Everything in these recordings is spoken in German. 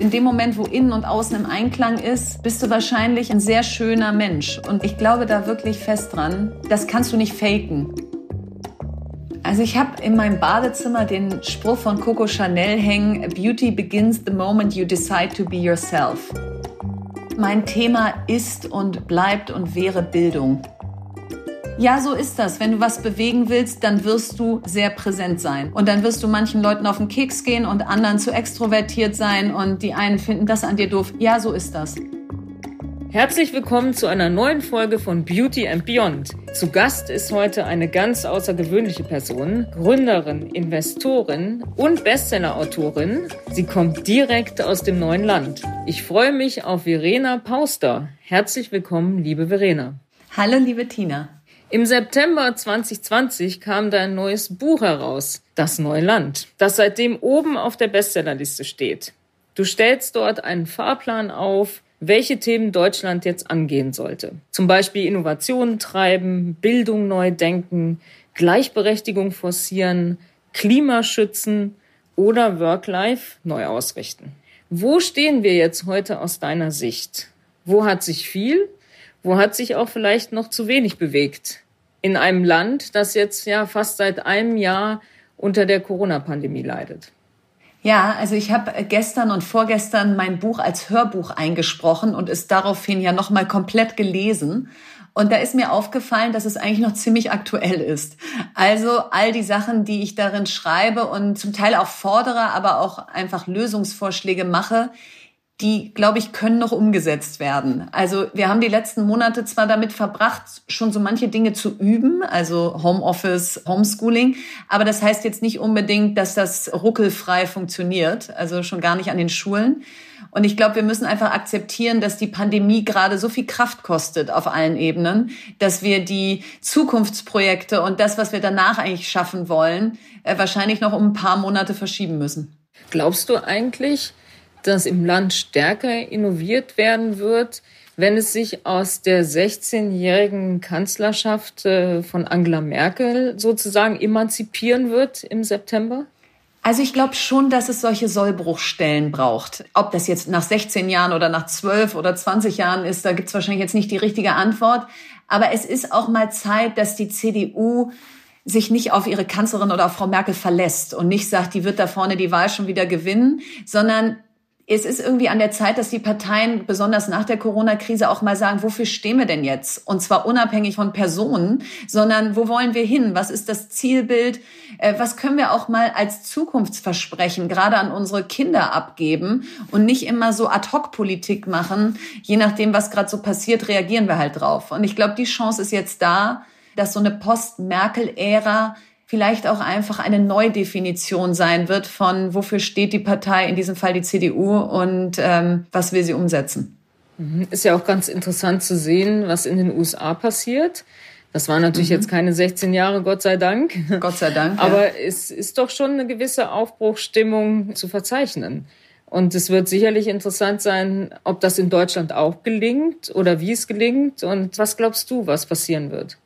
In dem Moment, wo innen und außen im Einklang ist, bist du wahrscheinlich ein sehr schöner Mensch. Und ich glaube da wirklich fest dran, das kannst du nicht faken. Also ich habe in meinem Badezimmer den Spruch von Coco Chanel hängen, Beauty begins the moment you decide to be yourself. Mein Thema ist und bleibt und wäre Bildung. Ja, so ist das. Wenn du was bewegen willst, dann wirst du sehr präsent sein. Und dann wirst du manchen Leuten auf den Keks gehen und anderen zu extrovertiert sein und die einen finden das an dir doof. Ja, so ist das. Herzlich willkommen zu einer neuen Folge von Beauty and Beyond. Zu Gast ist heute eine ganz außergewöhnliche Person, Gründerin, Investorin und Bestsellerautorin. Sie kommt direkt aus dem neuen Land. Ich freue mich auf Verena Pauster. Herzlich willkommen, liebe Verena. Hallo, liebe Tina. Im September 2020 kam dein neues Buch heraus, Das neue Land, das seitdem oben auf der Bestsellerliste steht. Du stellst dort einen Fahrplan auf, welche Themen Deutschland jetzt angehen sollte. Zum Beispiel Innovationen treiben, Bildung neu denken, Gleichberechtigung forcieren, Klimaschützen oder Work-Life neu ausrichten. Wo stehen wir jetzt heute aus deiner Sicht? Wo hat sich viel wo hat sich auch vielleicht noch zu wenig bewegt? In einem Land, das jetzt ja fast seit einem Jahr unter der Corona-Pandemie leidet. Ja, also ich habe gestern und vorgestern mein Buch als Hörbuch eingesprochen und es daraufhin ja nochmal komplett gelesen. Und da ist mir aufgefallen, dass es eigentlich noch ziemlich aktuell ist. Also all die Sachen, die ich darin schreibe und zum Teil auch fordere, aber auch einfach Lösungsvorschläge mache, die, glaube ich, können noch umgesetzt werden. Also wir haben die letzten Monate zwar damit verbracht, schon so manche Dinge zu üben, also Homeoffice, Homeschooling, aber das heißt jetzt nicht unbedingt, dass das ruckelfrei funktioniert, also schon gar nicht an den Schulen. Und ich glaube, wir müssen einfach akzeptieren, dass die Pandemie gerade so viel Kraft kostet auf allen Ebenen, dass wir die Zukunftsprojekte und das, was wir danach eigentlich schaffen wollen, äh, wahrscheinlich noch um ein paar Monate verschieben müssen. Glaubst du eigentlich, dass im Land stärker innoviert werden wird, wenn es sich aus der 16-jährigen Kanzlerschaft äh, von Angela Merkel sozusagen emanzipieren wird im September? Also ich glaube schon, dass es solche Sollbruchstellen braucht. Ob das jetzt nach 16 Jahren oder nach 12 oder 20 Jahren ist, da gibt es wahrscheinlich jetzt nicht die richtige Antwort. Aber es ist auch mal Zeit, dass die CDU sich nicht auf ihre Kanzlerin oder auf Frau Merkel verlässt und nicht sagt, die wird da vorne die Wahl schon wieder gewinnen, sondern es ist irgendwie an der Zeit, dass die Parteien besonders nach der Corona-Krise auch mal sagen, wofür stehen wir denn jetzt? Und zwar unabhängig von Personen, sondern wo wollen wir hin? Was ist das Zielbild? Äh, was können wir auch mal als Zukunftsversprechen gerade an unsere Kinder abgeben und nicht immer so Ad-Hoc-Politik machen? Je nachdem, was gerade so passiert, reagieren wir halt drauf. Und ich glaube, die Chance ist jetzt da, dass so eine Post-Merkel-Ära vielleicht auch einfach eine Neudefinition sein wird von, wofür steht die Partei, in diesem Fall die CDU, und ähm, was will sie umsetzen. Mhm. Ist ja auch ganz interessant zu sehen, was in den USA passiert. Das waren natürlich mhm. jetzt keine 16 Jahre, Gott sei Dank. Gott sei Dank. Aber ja. es ist doch schon eine gewisse Aufbruchstimmung zu verzeichnen. Und es wird sicherlich interessant sein, ob das in Deutschland auch gelingt oder wie es gelingt. Und was glaubst du, was passieren wird?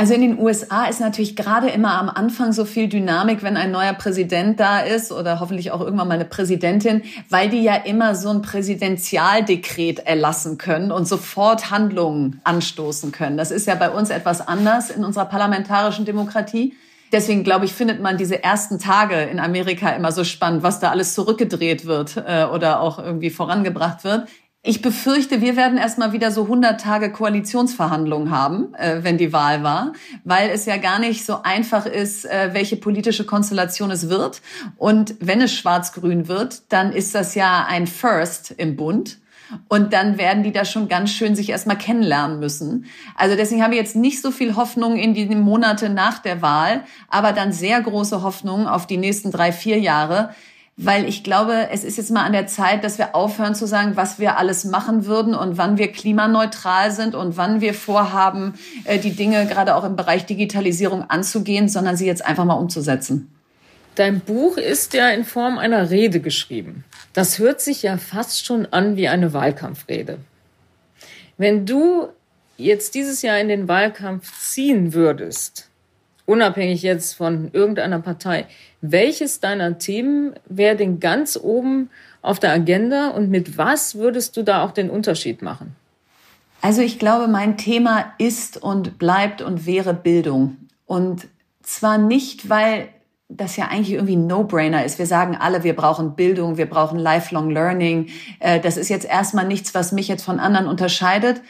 Also in den USA ist natürlich gerade immer am Anfang so viel Dynamik, wenn ein neuer Präsident da ist oder hoffentlich auch irgendwann mal eine Präsidentin, weil die ja immer so ein Präsidentialdekret erlassen können und sofort Handlungen anstoßen können. Das ist ja bei uns etwas anders in unserer parlamentarischen Demokratie. Deswegen glaube ich, findet man diese ersten Tage in Amerika immer so spannend, was da alles zurückgedreht wird äh, oder auch irgendwie vorangebracht wird. Ich befürchte, wir werden erstmal wieder so 100 Tage Koalitionsverhandlungen haben, äh, wenn die Wahl war, weil es ja gar nicht so einfach ist, äh, welche politische Konstellation es wird. Und wenn es schwarz-grün wird, dann ist das ja ein First im Bund. Und dann werden die da schon ganz schön sich erstmal kennenlernen müssen. Also deswegen habe ich jetzt nicht so viel Hoffnung in die Monate nach der Wahl, aber dann sehr große Hoffnung auf die nächsten drei, vier Jahre, weil ich glaube, es ist jetzt mal an der Zeit, dass wir aufhören zu sagen, was wir alles machen würden und wann wir klimaneutral sind und wann wir vorhaben, äh, die Dinge gerade auch im Bereich Digitalisierung anzugehen, sondern sie jetzt einfach mal umzusetzen. Dein Buch ist ja in Form einer Rede geschrieben. Das hört sich ja fast schon an wie eine Wahlkampfrede. Wenn du jetzt dieses Jahr in den Wahlkampf ziehen würdest, unabhängig jetzt von irgendeiner Partei, welches deiner Themen wäre denn ganz oben auf der Agenda und mit was würdest du da auch den Unterschied machen? Also ich glaube, mein Thema ist und bleibt und wäre Bildung. Und zwar nicht, weil das ja eigentlich irgendwie ein No-Brainer ist. Wir sagen alle, wir brauchen Bildung, wir brauchen Lifelong Learning. Äh, das ist jetzt erstmal nichts, was mich jetzt von anderen unterscheidet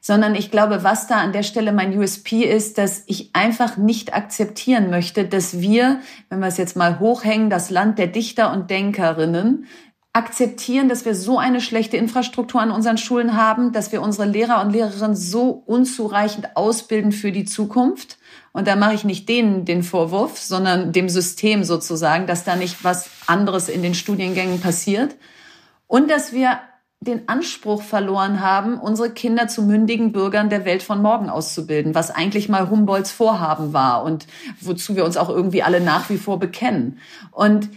sondern ich glaube, was da an der Stelle mein USP ist, dass ich einfach nicht akzeptieren möchte, dass wir, wenn wir es jetzt mal hochhängen, das Land der Dichter und Denkerinnen, akzeptieren, dass wir so eine schlechte Infrastruktur an unseren Schulen haben, dass wir unsere Lehrer und Lehrerinnen so unzureichend ausbilden für die Zukunft. Und da mache ich nicht denen den Vorwurf, sondern dem System sozusagen, dass da nicht was anderes in den Studiengängen passiert. Und dass wir den Anspruch verloren haben, unsere Kinder zu mündigen Bürgern der Welt von morgen auszubilden, was eigentlich mal Humboldts Vorhaben war und wozu wir uns auch irgendwie alle nach wie vor bekennen. Und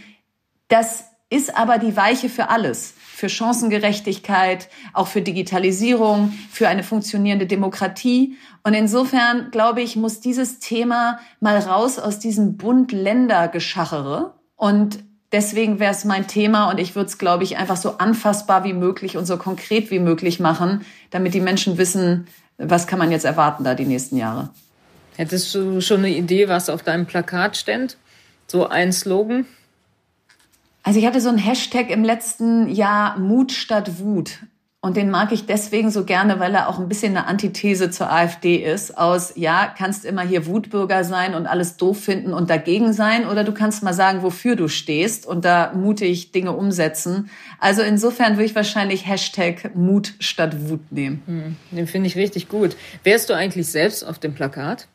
das ist aber die Weiche für alles, für Chancengerechtigkeit, auch für Digitalisierung, für eine funktionierende Demokratie. Und insofern, glaube ich, muss dieses Thema mal raus aus diesem Bund-Länder-Geschachere und deswegen wäre es mein Thema und ich würde es, glaube ich, einfach so anfassbar wie möglich und so konkret wie möglich machen, damit die Menschen wissen, was kann man jetzt erwarten da die nächsten Jahre. Hättest du schon eine Idee, was auf deinem Plakat stand? So ein Slogan? Also ich hatte so einen Hashtag im letzten Jahr Mut statt Wut. Und den mag ich deswegen so gerne, weil er auch ein bisschen eine Antithese zur AfD ist. Aus, ja, kannst immer hier Wutbürger sein und alles doof finden und dagegen sein. Oder du kannst mal sagen, wofür du stehst und da mutig Dinge umsetzen. Also insofern würde ich wahrscheinlich Hashtag Mut statt Wut nehmen. Hm, den finde ich richtig gut. Wärst du eigentlich selbst auf dem Plakat?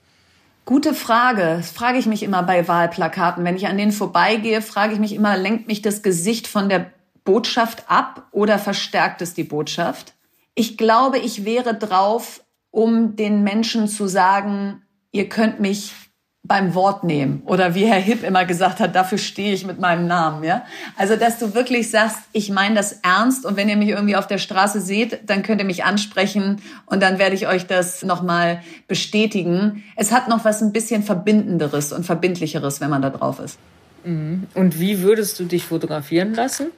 Gute Frage. Das frage ich mich immer bei Wahlplakaten. Wenn ich an denen vorbeigehe, frage ich mich immer, lenkt mich das Gesicht von der Botschaft ab oder verstärkt es die Botschaft? Ich glaube, ich wäre drauf, um den Menschen zu sagen, ihr könnt mich beim Wort nehmen oder wie Herr Hipp immer gesagt hat, dafür stehe ich mit meinem Namen, ja? Also, dass du wirklich sagst, ich meine das ernst und wenn ihr mich irgendwie auf der Straße seht, dann könnt ihr mich ansprechen und dann werde ich euch das nochmal bestätigen. Es hat noch was ein bisschen verbindenderes und verbindlicheres, wenn man da drauf ist. Mhm. Und wie würdest du dich fotografieren lassen?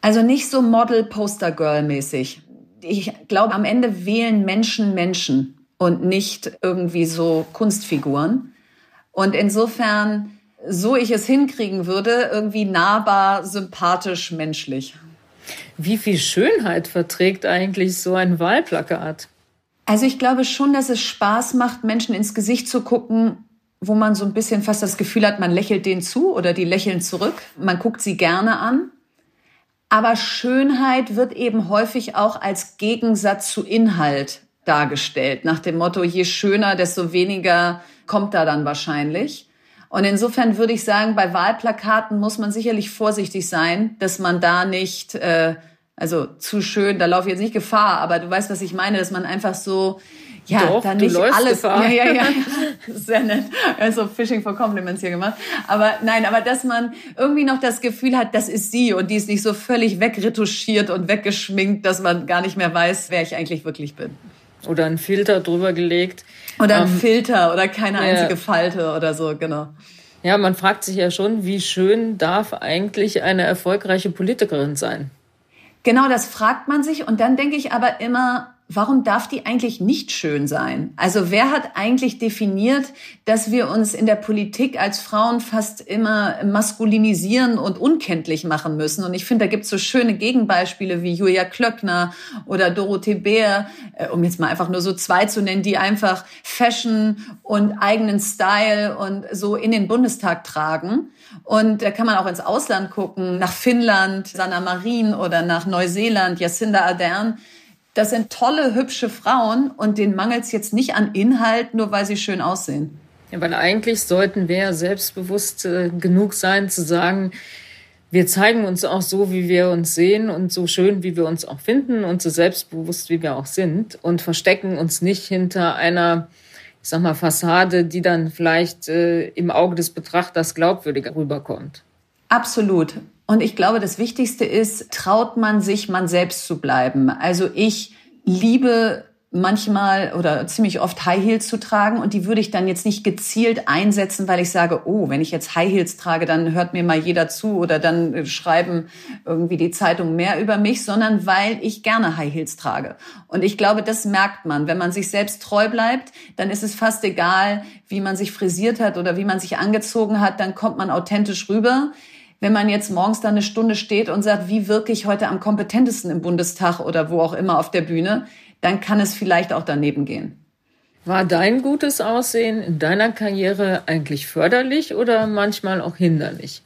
Also nicht so Model-Poster-Girl-mäßig. Ich glaube, am Ende wählen Menschen Menschen und nicht irgendwie so Kunstfiguren. Und insofern, so ich es hinkriegen würde, irgendwie nahbar, sympathisch, menschlich. Wie viel Schönheit verträgt eigentlich so ein Wahlplakat? Also ich glaube schon, dass es Spaß macht, Menschen ins Gesicht zu gucken, wo man so ein bisschen fast das Gefühl hat, man lächelt denen zu oder die lächeln zurück. Man guckt sie gerne an. Aber Schönheit wird eben häufig auch als Gegensatz zu Inhalt dargestellt. Nach dem Motto, je schöner, desto weniger kommt da dann wahrscheinlich. Und insofern würde ich sagen, bei Wahlplakaten muss man sicherlich vorsichtig sein, dass man da nicht, äh, also zu schön, da laufe ich jetzt nicht Gefahr, aber du weißt, was ich meine, dass man einfach so ja, Doch, dann nicht alles. Gefahr. Ja, ja, ja. Sehr nett. Also Fishing for Compliments hier gemacht. Aber nein, aber dass man irgendwie noch das Gefühl hat, das ist sie und die ist nicht so völlig wegretuschiert und weggeschminkt, dass man gar nicht mehr weiß, wer ich eigentlich wirklich bin. Oder ein Filter drüber gelegt. Oder ein ähm, Filter oder keine einzige Falte oder so, genau. Ja, man fragt sich ja schon, wie schön darf eigentlich eine erfolgreiche Politikerin sein? Genau, das fragt man sich. Und dann denke ich aber immer, warum darf die eigentlich nicht schön sein? Also wer hat eigentlich definiert, dass wir uns in der Politik als Frauen fast immer maskulinisieren und unkenntlich machen müssen? Und ich finde, da gibt es so schöne Gegenbeispiele wie Julia Klöckner oder Dorothee Bär, äh, um jetzt mal einfach nur so zwei zu nennen, die einfach Fashion und eigenen Style und so in den Bundestag tragen. Und da kann man auch ins Ausland gucken, nach Finnland, Sanna Marin oder nach Neuseeland, Jacinda Ardern das sind tolle, hübsche Frauen und denen mangelt es jetzt nicht an Inhalt, nur weil sie schön aussehen. Ja, weil eigentlich sollten wir selbstbewusst äh, genug sein zu sagen, wir zeigen uns auch so, wie wir uns sehen und so schön, wie wir uns auch finden und so selbstbewusst, wie wir auch sind und verstecken uns nicht hinter einer, ich sag mal, Fassade, die dann vielleicht äh, im Auge des Betrachters glaubwürdiger rüberkommt. Absolut. Und ich glaube, das Wichtigste ist, traut man sich, man selbst zu bleiben. Also ich liebe manchmal oder ziemlich oft High Heels zu tragen und die würde ich dann jetzt nicht gezielt einsetzen, weil ich sage, oh, wenn ich jetzt High Heels trage, dann hört mir mal jeder zu oder dann schreiben irgendwie die Zeitungen mehr über mich, sondern weil ich gerne High Heels trage. Und ich glaube, das merkt man. Wenn man sich selbst treu bleibt, dann ist es fast egal, wie man sich frisiert hat oder wie man sich angezogen hat, dann kommt man authentisch rüber wenn man jetzt morgens da eine Stunde steht und sagt, wie wirke ich heute am kompetentesten im Bundestag oder wo auch immer auf der Bühne, dann kann es vielleicht auch daneben gehen. War dein gutes Aussehen in deiner Karriere eigentlich förderlich oder manchmal auch hinderlich?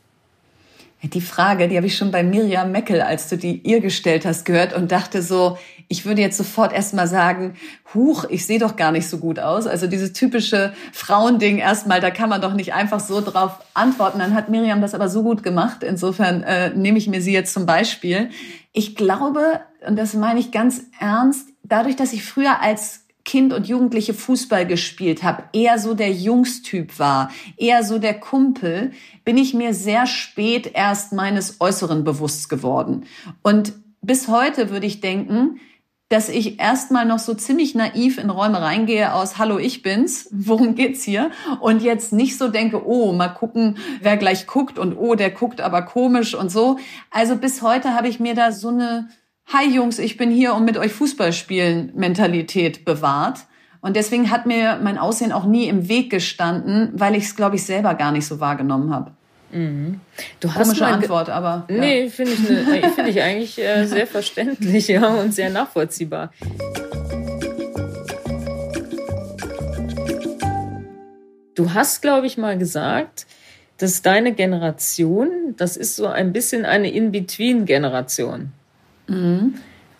Die Frage, die habe ich schon bei Miriam Meckel, als du die ihr gestellt hast, gehört und dachte so, ich würde jetzt sofort erstmal sagen, huch, ich sehe doch gar nicht so gut aus. Also dieses typische Frauending erstmal, da kann man doch nicht einfach so drauf antworten. Dann hat Miriam das aber so gut gemacht. Insofern äh, nehme ich mir sie jetzt zum Beispiel. Ich glaube, und das meine ich ganz ernst, dadurch, dass ich früher als Kind und Jugendliche Fußball gespielt habe, eher so der Jungstyp war, eher so der Kumpel, bin ich mir sehr spät erst meines Äußeren bewusst geworden. Und bis heute würde ich denken, dass ich erstmal noch so ziemlich naiv in Räume reingehe aus Hallo, ich bin's, worum geht's hier? Und jetzt nicht so denke, oh, mal gucken, wer gleich guckt und oh, der guckt aber komisch und so. Also bis heute habe ich mir da so eine Hi Jungs, ich bin hier, um mit euch Fußball spielen Mentalität bewahrt. Und deswegen hat mir mein Aussehen auch nie im Weg gestanden, weil ich es, glaube ich, selber gar nicht so wahrgenommen habe. Mhm. Du hast Komische Antwort, aber. Ja. Nee, finde ich, ne, find ich eigentlich äh, sehr verständlich ja, und sehr nachvollziehbar. Du hast, glaube ich, mal gesagt, dass deine Generation, das ist so ein bisschen eine In-Between-Generation. Mhm.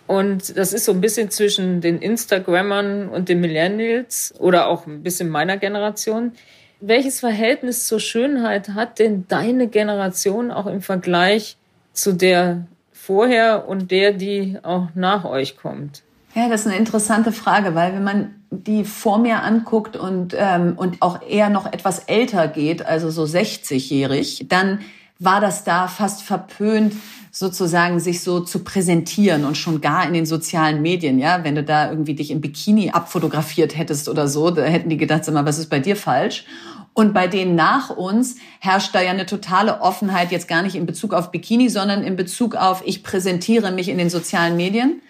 Und das ist so ein bisschen zwischen den Instagrammern und den Millennials oder auch ein bisschen meiner Generation. Welches Verhältnis zur Schönheit hat denn deine Generation auch im Vergleich zu der vorher und der, die auch nach euch kommt? Ja, das ist eine interessante Frage, weil wenn man die vor mir anguckt und, ähm, und auch eher noch etwas älter geht, also so 60-jährig, dann war das da fast verpönt, sozusagen sich so zu präsentieren und schon gar in den sozialen Medien, ja, wenn du da irgendwie dich im Bikini abfotografiert hättest oder so, da hätten die gedacht, sag mal, was ist bei dir falsch? Und bei denen nach uns herrscht da ja eine totale Offenheit, jetzt gar nicht in Bezug auf Bikini, sondern in Bezug auf, ich präsentiere mich in den sozialen Medien.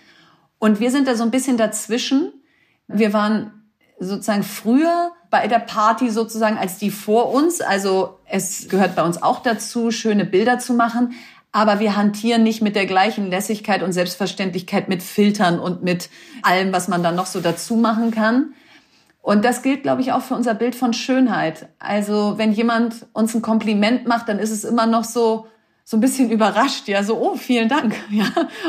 Und wir sind da so ein bisschen dazwischen. Wir waren sozusagen früher bei der Party sozusagen als die vor uns. Also es gehört bei uns auch dazu, schöne Bilder zu machen aber wir hantieren nicht mit der gleichen Lässigkeit und Selbstverständlichkeit mit Filtern und mit allem, was man dann noch so dazu machen kann. Und das gilt, glaube ich, auch für unser Bild von Schönheit. Also wenn jemand uns ein Kompliment macht, dann ist es immer noch so, so ein bisschen überrascht, ja, so, oh, vielen Dank, ja.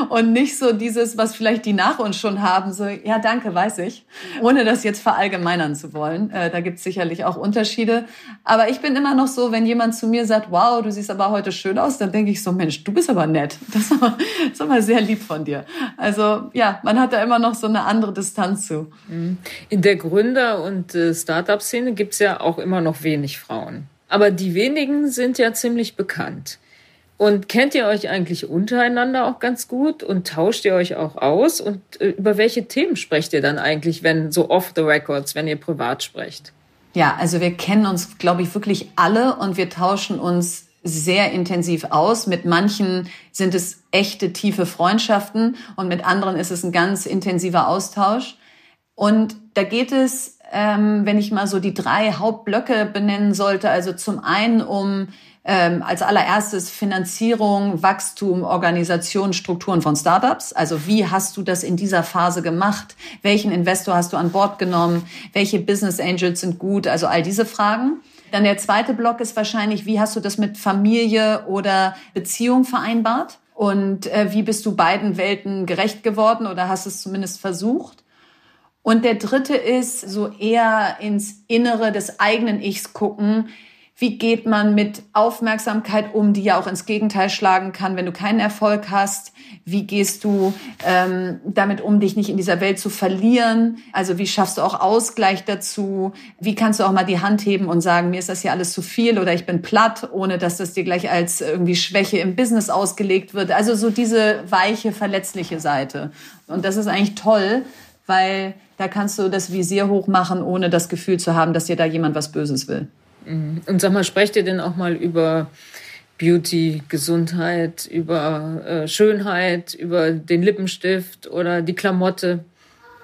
Und nicht so dieses, was vielleicht die nach uns schon haben, so, ja, danke, weiß ich. Ohne das jetzt verallgemeinern zu wollen. Äh, da gibt es sicherlich auch Unterschiede. Aber ich bin immer noch so, wenn jemand zu mir sagt, wow, du siehst aber heute schön aus, dann denke ich so, Mensch, du bist aber nett. Das ist aber, das ist aber sehr lieb von dir. Also, ja, man hat da immer noch so eine andere Distanz zu. Mhm. In der Gründer- und äh, Startup-Szene gibt's ja auch immer noch wenig Frauen. Aber die wenigen sind ja ziemlich bekannt. Und kennt ihr euch eigentlich untereinander auch ganz gut und tauscht ihr euch auch aus? Und äh, über welche Themen sprecht ihr dann eigentlich, wenn so off the records, wenn ihr privat sprecht? Ja, also wir kennen uns, glaube ich, wirklich alle und wir tauschen uns sehr intensiv aus. Mit manchen sind es echte tiefe Freundschaften und mit anderen ist es ein ganz intensiver Austausch. Und da geht es, ähm, wenn ich mal so die drei Hauptblöcke benennen sollte, also zum einen um ähm, als allererstes Finanzierung, Wachstum, Organisation, Strukturen von Startups. Also wie hast du das in dieser Phase gemacht? Welchen Investor hast du an Bord genommen? Welche Business Angels sind gut? Also all diese Fragen. Dann der zweite Block ist wahrscheinlich, wie hast du das mit Familie oder Beziehung vereinbart? Und äh, wie bist du beiden Welten gerecht geworden oder hast es zumindest versucht? Und der dritte ist so eher ins Innere des eigenen Ichs gucken. Wie geht man mit Aufmerksamkeit um, die ja auch ins Gegenteil schlagen kann, wenn du keinen Erfolg hast? Wie gehst du ähm, damit um, dich nicht in dieser Welt zu verlieren? Also wie schaffst du auch Ausgleich dazu? Wie kannst du auch mal die Hand heben und sagen, mir ist das hier alles zu viel oder ich bin platt, ohne dass das dir gleich als irgendwie Schwäche im Business ausgelegt wird? Also so diese weiche, verletzliche Seite. Und das ist eigentlich toll, weil da kannst du das Visier hochmachen, ohne das Gefühl zu haben, dass dir da jemand was Böses will. Mhm. Und sag mal, sprecht ihr denn auch mal über Beauty, Gesundheit, über äh, Schönheit, über den Lippenstift oder die Klamotte?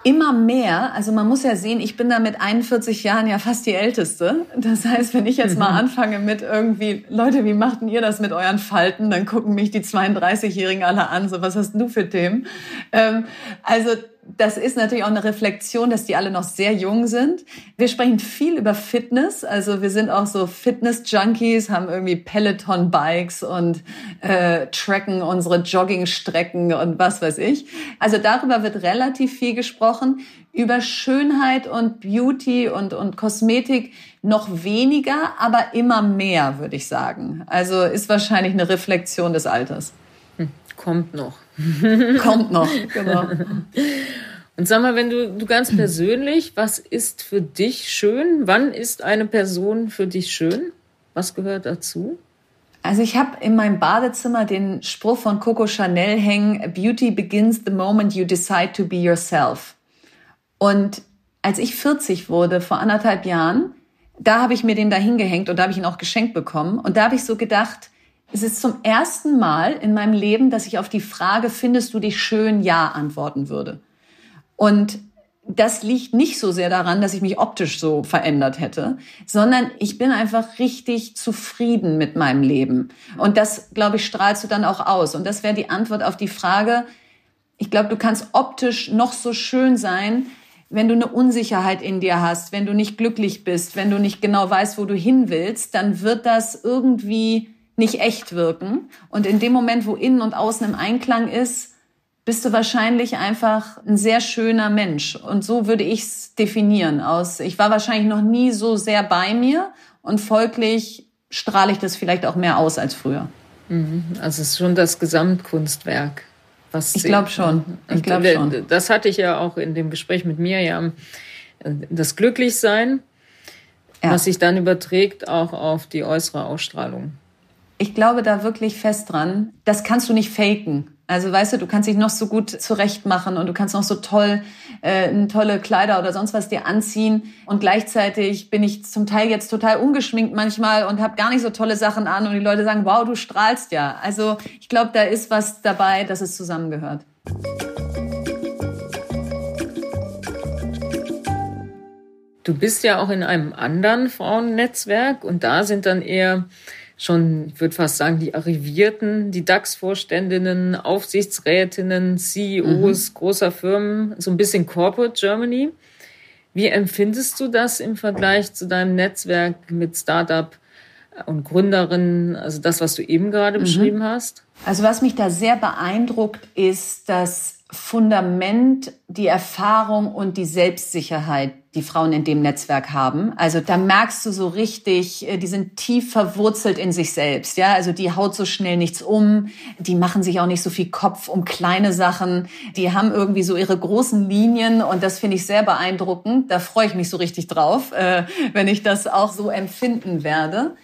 Immer mehr, also man muss ja sehen, ich bin da mit 41 Jahren ja fast die Älteste. Das heißt, wenn ich jetzt mal mhm. anfange mit irgendwie, Leute, wie machten ihr das mit euren Falten? Dann gucken mich die 32-Jährigen alle an, so was hast du für Themen? Ähm, also das ist natürlich auch eine Reflexion, dass die alle noch sehr jung sind. Wir sprechen viel über Fitness. Also wir sind auch so Fitness-Junkies, haben irgendwie Peloton-Bikes und äh, tracken unsere Joggingstrecken und was weiß ich. Also darüber wird relativ viel gesprochen. Über Schönheit und Beauty und, und Kosmetik noch weniger, aber immer mehr, würde ich sagen. Also ist wahrscheinlich eine Reflexion des Alters. Hm, kommt noch. Kommt noch, genau. Und sag mal, wenn du, du ganz persönlich, was ist für dich schön? Wann ist eine Person für dich schön? Was gehört dazu? Also ich habe in meinem Badezimmer den Spruch von Coco Chanel hängen, Beauty begins the moment you decide to be yourself. Und als ich 40 wurde, vor anderthalb Jahren, da habe ich mir den da hingehängt und da habe ich ihn auch geschenkt bekommen. Und da habe ich so gedacht, es ist zum ersten Mal in meinem Leben, dass ich auf die Frage, findest du dich schön, ja antworten würde. Und das liegt nicht so sehr daran, dass ich mich optisch so verändert hätte, sondern ich bin einfach richtig zufrieden mit meinem Leben. Und das, glaube ich, strahlst du dann auch aus. Und das wäre die Antwort auf die Frage, ich glaube, du kannst optisch noch so schön sein, wenn du eine Unsicherheit in dir hast, wenn du nicht glücklich bist, wenn du nicht genau weißt, wo du hin willst, dann wird das irgendwie nicht echt wirken. Und in dem Moment, wo innen und außen im Einklang ist, bist du wahrscheinlich einfach ein sehr schöner Mensch. Und so würde ich es definieren. Aus, ich war wahrscheinlich noch nie so sehr bei mir und folglich strahle ich das vielleicht auch mehr aus als früher. Mhm. Also es ist schon das Gesamtkunstwerk. Was ich glaube schon. Ich glaube schon. Das hatte ich ja auch in dem Gespräch mit mir ja das Glücklichsein, ja. was sich dann überträgt auch auf die äußere Ausstrahlung ich glaube da wirklich fest dran, das kannst du nicht faken. Also weißt du, du kannst dich noch so gut zurechtmachen und du kannst noch so toll äh, tolle Kleider oder sonst was dir anziehen und gleichzeitig bin ich zum Teil jetzt total ungeschminkt manchmal und habe gar nicht so tolle Sachen an und die Leute sagen, wow, du strahlst ja. Also ich glaube, da ist was dabei, dass es zusammengehört. Du bist ja auch in einem anderen Frauennetzwerk und da sind dann eher schon, ich würde fast sagen, die Arrivierten, die DAX-Vorständinnen, Aufsichtsrätinnen, CEOs mhm. großer Firmen, so ein bisschen Corporate Germany. Wie empfindest du das im Vergleich zu deinem Netzwerk mit Startup und Gründerinnen, also das, was du eben gerade mhm. beschrieben hast? Also was mich da sehr beeindruckt, ist das Fundament, die Erfahrung und die Selbstsicherheit, die Frauen in dem Netzwerk haben. Also da merkst du so richtig, äh, die sind tief verwurzelt in sich selbst. Ja, also die haut so schnell nichts um. Die machen sich auch nicht so viel Kopf um kleine Sachen. Die haben irgendwie so ihre großen Linien und das finde ich sehr beeindruckend. Da freue ich mich so richtig drauf, äh, wenn ich das auch so empfinden werde.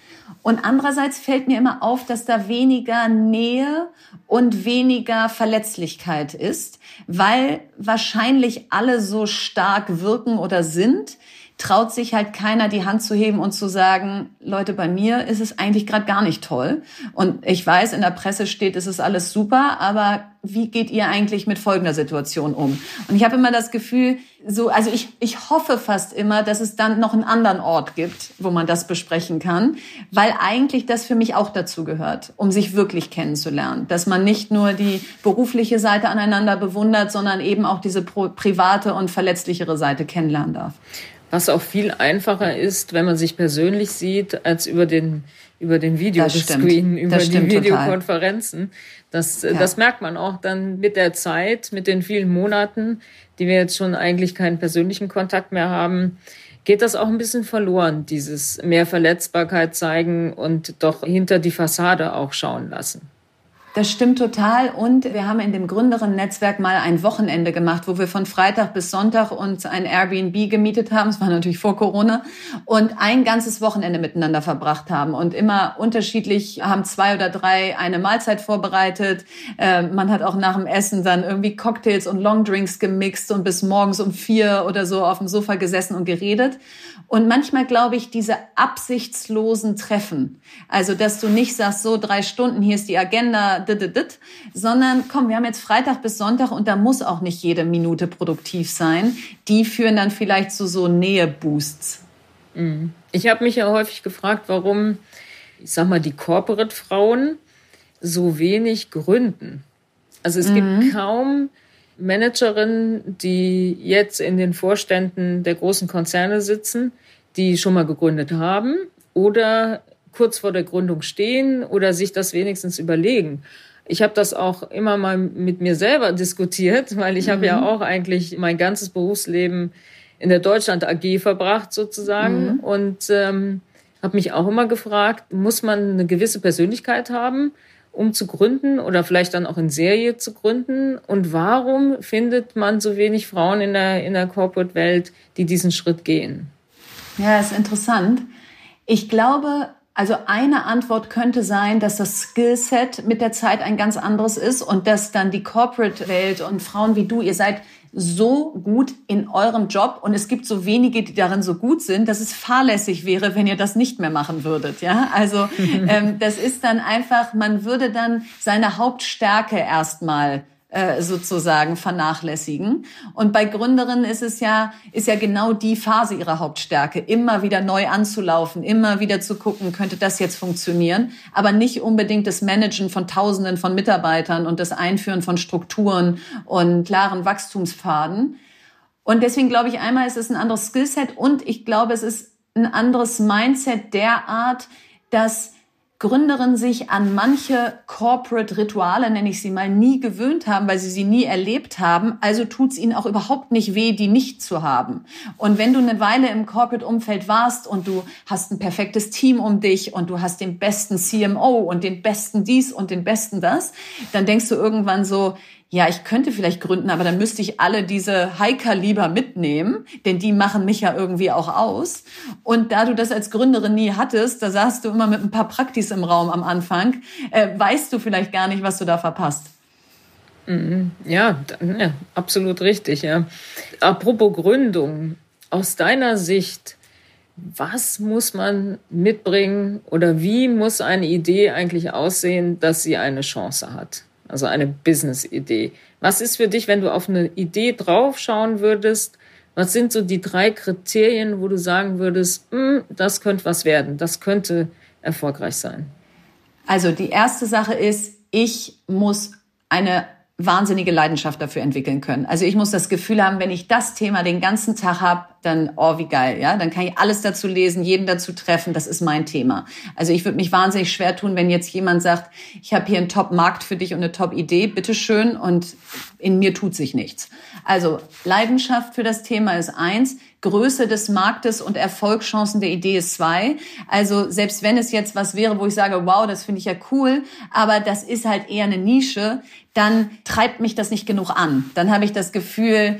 Und andererseits fällt mir immer auf, dass da weniger Nähe und weniger Verletzlichkeit ist, weil wahrscheinlich alle so stark wirken oder sind, traut sich halt keiner die Hand zu heben und zu sagen, Leute, bei mir ist es eigentlich gerade gar nicht toll. Und ich weiß, in der Presse steht, es ist alles super, aber wie geht ihr eigentlich mit folgender Situation um? Und ich habe immer das Gefühl, so, also ich, ich hoffe fast immer, dass es dann noch einen anderen Ort gibt, wo man das besprechen kann, weil eigentlich das für mich auch dazu gehört, um sich wirklich kennenzulernen. Dass man nicht nur die berufliche Seite aneinander bewundert, sondern eben auch diese private und verletzlichere Seite kennenlernen darf was auch viel einfacher ist, wenn man sich persönlich sieht, als über den über den Videoscreen, über die Videokonferenzen. Das, ja. das merkt man auch dann mit der Zeit, mit den vielen Monaten, die wir jetzt schon eigentlich keinen persönlichen Kontakt mehr haben, geht das auch ein bisschen verloren, dieses mehr Verletzbarkeit zeigen und doch hinter die Fassade auch schauen lassen. Das stimmt total. Und wir haben in dem Gründerinnen-Netzwerk mal ein Wochenende gemacht, wo wir von Freitag bis Sonntag uns ein Airbnb gemietet haben. Es war natürlich vor Corona. Und ein ganzes Wochenende miteinander verbracht haben. Und immer unterschiedlich haben zwei oder drei eine Mahlzeit vorbereitet. Äh, man hat auch nach dem Essen dann irgendwie Cocktails und Longdrinks gemixt und bis morgens um vier oder so auf dem Sofa gesessen und geredet. Und manchmal glaube ich, diese absichtslosen Treffen, also dass du nicht sagst, so drei Stunden, hier ist die Agenda, sondern komm, wir haben jetzt Freitag bis Sonntag und da muss auch nicht jede Minute produktiv sein. Die führen dann vielleicht zu so Nähe-Boosts. Mhm. Ich habe mich ja häufig gefragt, warum, ich sag mal, die Corporate-Frauen so wenig gründen. Also es mhm. gibt kaum Managerinnen, die jetzt in den Vorständen der großen Konzerne sitzen, die schon mal gegründet haben oder kurz vor der Gründung stehen oder sich das wenigstens überlegen. Ich habe das auch immer mal mit mir selber diskutiert, weil ich mhm. habe ja mhm. auch eigentlich mein ganzes Berufsleben in der Deutschland AG verbracht sozusagen mhm. und ähm, habe mich auch immer gefragt, muss man eine gewisse Persönlichkeit haben? um zu gründen oder vielleicht dann auch in Serie zu gründen? Und warum findet man so wenig Frauen in der, in der Corporate-Welt, die diesen Schritt gehen? Ja, ist interessant. Ich glaube, also eine Antwort könnte sein, dass das Skillset mit der Zeit ein ganz anderes ist und dass dann die Corporate-Welt und Frauen wie du, ihr seid so gut in eurem Job und es gibt so wenige, die darin so gut sind, dass es fahrlässig wäre, wenn ihr das nicht mehr machen würdet. Ja, also ähm, das ist dann einfach, man würde dann seine Hauptstärke erstmal sozusagen vernachlässigen. Und bei Gründerinnen ist es ja, ist ja genau die Phase ihrer Hauptstärke, immer wieder neu anzulaufen, immer wieder zu gucken, könnte das jetzt funktionieren, aber nicht unbedingt das Managen von Tausenden von Mitarbeitern und das Einführen von Strukturen und klaren Wachstumspfaden. Und deswegen glaube ich, einmal ist es ein anderes Skillset und ich glaube, es ist ein anderes Mindset derart, dass Gründerinnen sich an manche Corporate-Rituale, nenne ich sie mal, nie gewöhnt haben, weil sie sie nie erlebt haben. Also tut es ihnen auch überhaupt nicht weh, die nicht zu haben. Und wenn du eine Weile im Corporate-Umfeld warst und du hast ein perfektes Team um dich und du hast den besten CMO und den besten dies und den besten das, dann denkst du irgendwann so, ja, ich könnte vielleicht gründen, aber dann müsste ich alle diese High-Kaliber mitnehmen, denn die machen mich ja irgendwie auch aus. Und da du das als Gründerin nie hattest, da saßt du immer mit ein paar Praktis im Raum am Anfang, äh, weißt du vielleicht gar nicht, was du da verpasst. Mhm. Ja, ja, absolut richtig. Ja. Apropos Gründung, aus deiner Sicht, was muss man mitbringen oder wie muss eine Idee eigentlich aussehen, dass sie eine Chance hat? Also eine Business-Idee. Was ist für dich, wenn du auf eine Idee draufschauen würdest? Was sind so die drei Kriterien, wo du sagen würdest, hm, das könnte was werden, das könnte erfolgreich sein? Also die erste Sache ist, ich muss eine wahnsinnige Leidenschaft dafür entwickeln können. Also ich muss das Gefühl haben, wenn ich das Thema den ganzen Tag habe, dann, oh, wie geil, ja, dann kann ich alles dazu lesen, jeden dazu treffen, das ist mein Thema. Also ich würde mich wahnsinnig schwer tun, wenn jetzt jemand sagt, ich habe hier einen Top-Markt für dich und eine Top-Idee, bitteschön, und in mir tut sich nichts. Also Leidenschaft für das Thema ist eins, Größe des Marktes und Erfolgschancen der Idee ist zwei. Also selbst wenn es jetzt was wäre, wo ich sage, wow, das finde ich ja cool, aber das ist halt eher eine Nische, dann treibt mich das nicht genug an. Dann habe ich das Gefühl,